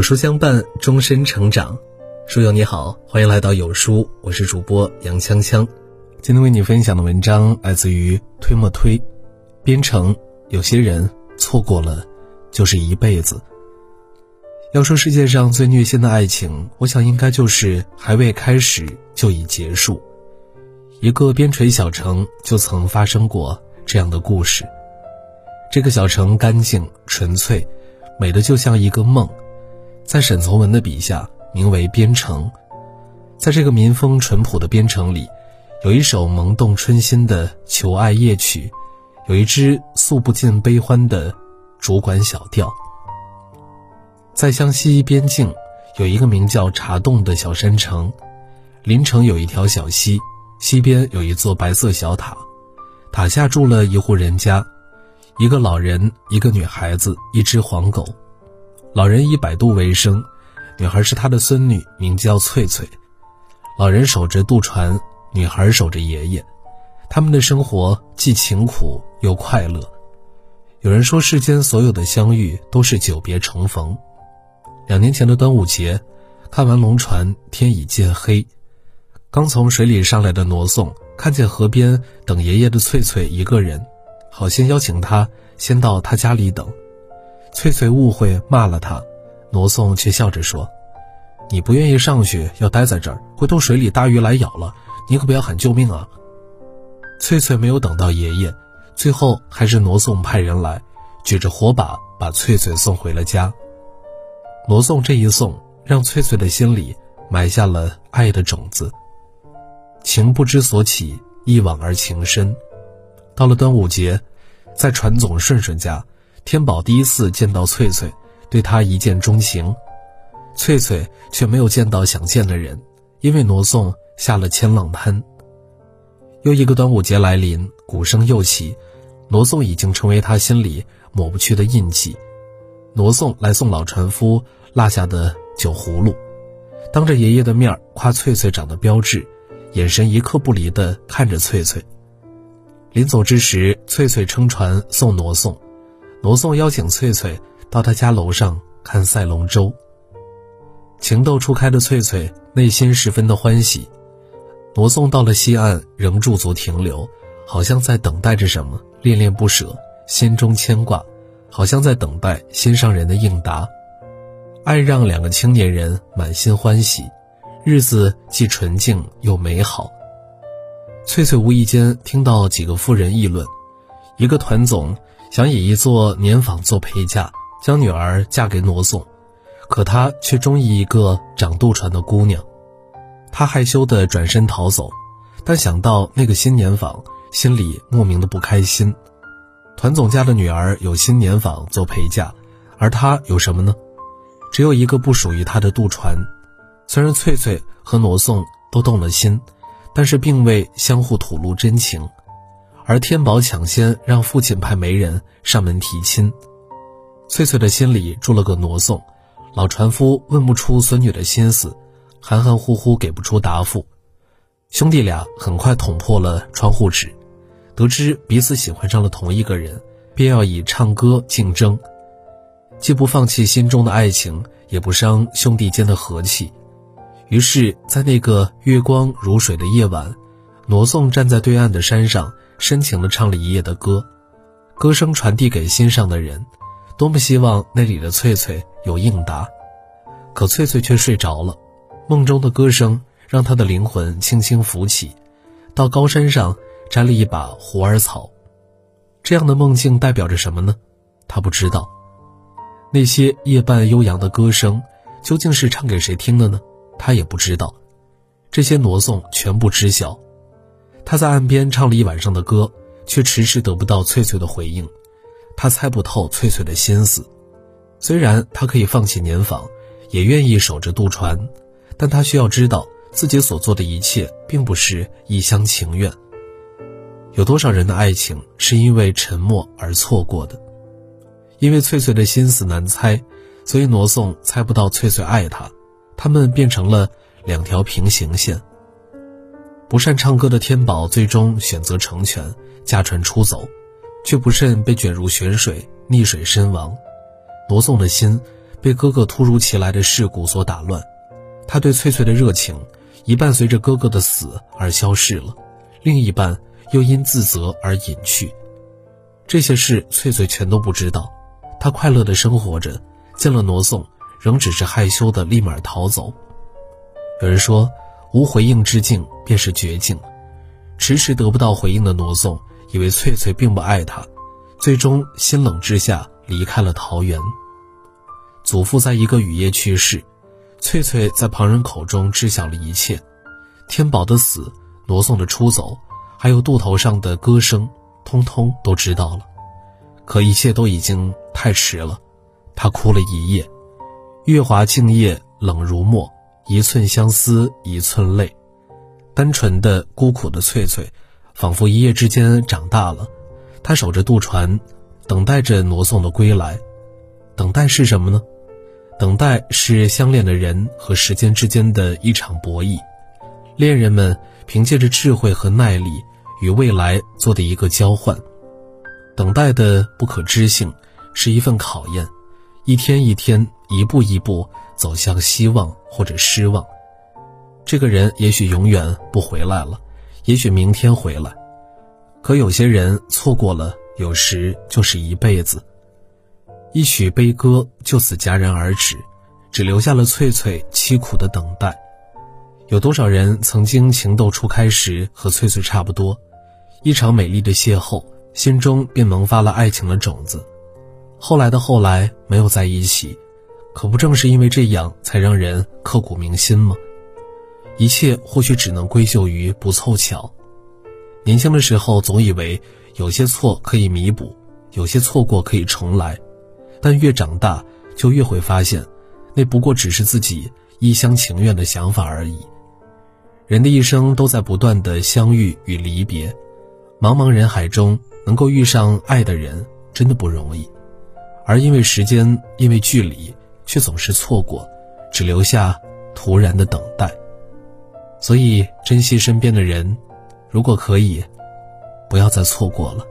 有书相伴，终身成长。书友你好，欢迎来到有书，我是主播杨锵锵。今天为你分享的文章来自于推莫推，编程。有些人错过了，就是一辈子。要说世界上最虐心的爱情，我想应该就是还未开始就已结束。一个边陲小城就曾发生过这样的故事。这个小城干净纯粹，美的就像一个梦。在沈从文的笔下，名为边城。在这个民风淳朴的边城里，有一首萌动春心的求爱夜曲，有一支诉不尽悲欢的竹管小调。在湘西边境，有一个名叫茶洞的小山城，临城有一条小溪，溪边有一座白色小塔，塔下住了一户人家。一个老人，一个女孩子，一只黄狗。老人以摆渡为生，女孩是他的孙女，名叫翠翠。老人守着渡船，女孩守着爷爷。他们的生活既勤苦又快乐。有人说，世间所有的相遇都是久别重逢。两年前的端午节，看完龙船，天已渐黑。刚从水里上来的挪送看见河边等爷爷的翠翠一个人。好心邀请他先到他家里等，翠翠误会骂了他，挪送却笑着说：“你不愿意上去，要待在这儿，回头水里大鱼来咬了，你可不要喊救命啊！”翠翠没有等到爷爷，最后还是挪送派人来，举着火把把翠翠送回了家。挪送这一送，让翠翠的心里埋下了爱的种子。情不知所起，一往而情深。到了端午节，在船总顺顺家，天宝第一次见到翠翠，对她一见钟情。翠翠却没有见到想见的人，因为挪送下了千浪滩。又一个端午节来临，鼓声又起，挪送已经成为他心里抹不去的印记。挪送来送老船夫落下的酒葫芦，当着爷爷的面夸翠翠长得标致，眼神一刻不离地看着翠翠。临走之时，翠翠撑船送挪送，罗宋邀请翠翠到他家楼上看赛龙舟。情窦初开的翠翠内心十分的欢喜。罗宋到了西岸，仍驻足停留，好像在等待着什么，恋恋不舍，心中牵挂，好像在等待心上人的应答。爱让两个青年人满心欢喜，日子既纯净又美好。翠翠无意间听到几个妇人议论，一个团总想以一座年纺做陪嫁，将女儿嫁给挪送，可他却中意一个掌渡船的姑娘，他害羞地转身逃走，但想到那个新年坊，心里莫名的不开心。团总家的女儿有新年坊做陪嫁，而他有什么呢？只有一个不属于他的渡船。虽然翠翠和挪送都动了心。但是并未相互吐露真情，而天宝抢先让父亲派媒人上门提亲。翠翠的心里住了个挪送，老船夫问不出孙女的心思，含含糊糊给不出答复。兄弟俩很快捅破了窗户纸，得知彼此喜欢上了同一个人，便要以唱歌竞争，既不放弃心中的爱情，也不伤兄弟间的和气。于是，在那个月光如水的夜晚，挪送站在对岸的山上，深情地唱了一夜的歌，歌声传递给心上的人，多么希望那里的翠翠有应答，可翠翠却睡着了。梦中的歌声让她的灵魂轻轻浮起，到高山上摘了一把虎耳草。这样的梦境代表着什么呢？她不知道。那些夜半悠扬的歌声，究竟是唱给谁听的呢？他也不知道，这些挪送全部知晓。他在岸边唱了一晚上的歌，却迟迟得不到翠翠的回应。他猜不透翠翠的心思。虽然他可以放弃年访，也愿意守着渡船，但他需要知道自己所做的一切并不是一厢情愿。有多少人的爱情是因为沉默而错过的？因为翠翠的心思难猜，所以挪送猜不到翠翠爱他。他们变成了两条平行线。不善唱歌的天宝最终选择成全，驾船出走，却不慎被卷入泉水，溺水身亡。挪送的心被哥哥突如其来的事故所打乱，他对翠翠的热情一半随着哥哥的死而消逝了，另一半又因自责而隐去。这些事翠翠全都不知道，她快乐的生活着，见了挪送，仍只是害羞的立马逃走。有人说，无回应之境便是绝境，迟迟得不到回应的挪送，以为翠翠并不爱他，最终心冷之下离开了桃园。祖父在一个雨夜去世，翠翠在旁人口中知晓了一切，天宝的死，罗宋的出走，还有渡头上的歌声，通通都知道了。可一切都已经太迟了，她哭了一夜，月华静夜冷如墨，一寸相思一寸泪。单纯的孤苦的翠翠，仿佛一夜之间长大了。她守着渡船，等待着罗宋的归来。等待是什么呢？等待是相恋的人和时间之间的一场博弈，恋人们凭借着智慧和耐力与未来做的一个交换。等待的不可知性是一份考验，一天一天，一步一步走向希望或者失望。这个人也许永远不回来了，也许明天回来，可有些人错过了，有时就是一辈子。一曲悲歌就此戛然而止，只留下了翠翠凄苦的等待。有多少人曾经情窦初开时和翠翠差不多，一场美丽的邂逅，心中便萌发了爱情的种子。后来的后来没有在一起，可不正是因为这样才让人刻骨铭心吗？一切或许只能归咎于不凑巧。年轻的时候总以为有些错可以弥补，有些错过可以重来。但越长大，就越会发现，那不过只是自己一厢情愿的想法而已。人的一生都在不断的相遇与离别，茫茫人海中能够遇上爱的人，真的不容易。而因为时间，因为距离，却总是错过，只留下突然的等待。所以，珍惜身边的人，如果可以，不要再错过了。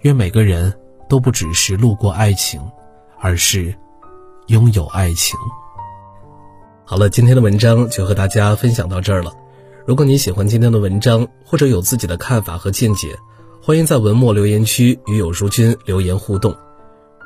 愿每个人都不只是路过爱情。而是拥有爱情。好了，今天的文章就和大家分享到这儿了。如果你喜欢今天的文章，或者有自己的看法和见解，欢迎在文末留言区与有书君留言互动。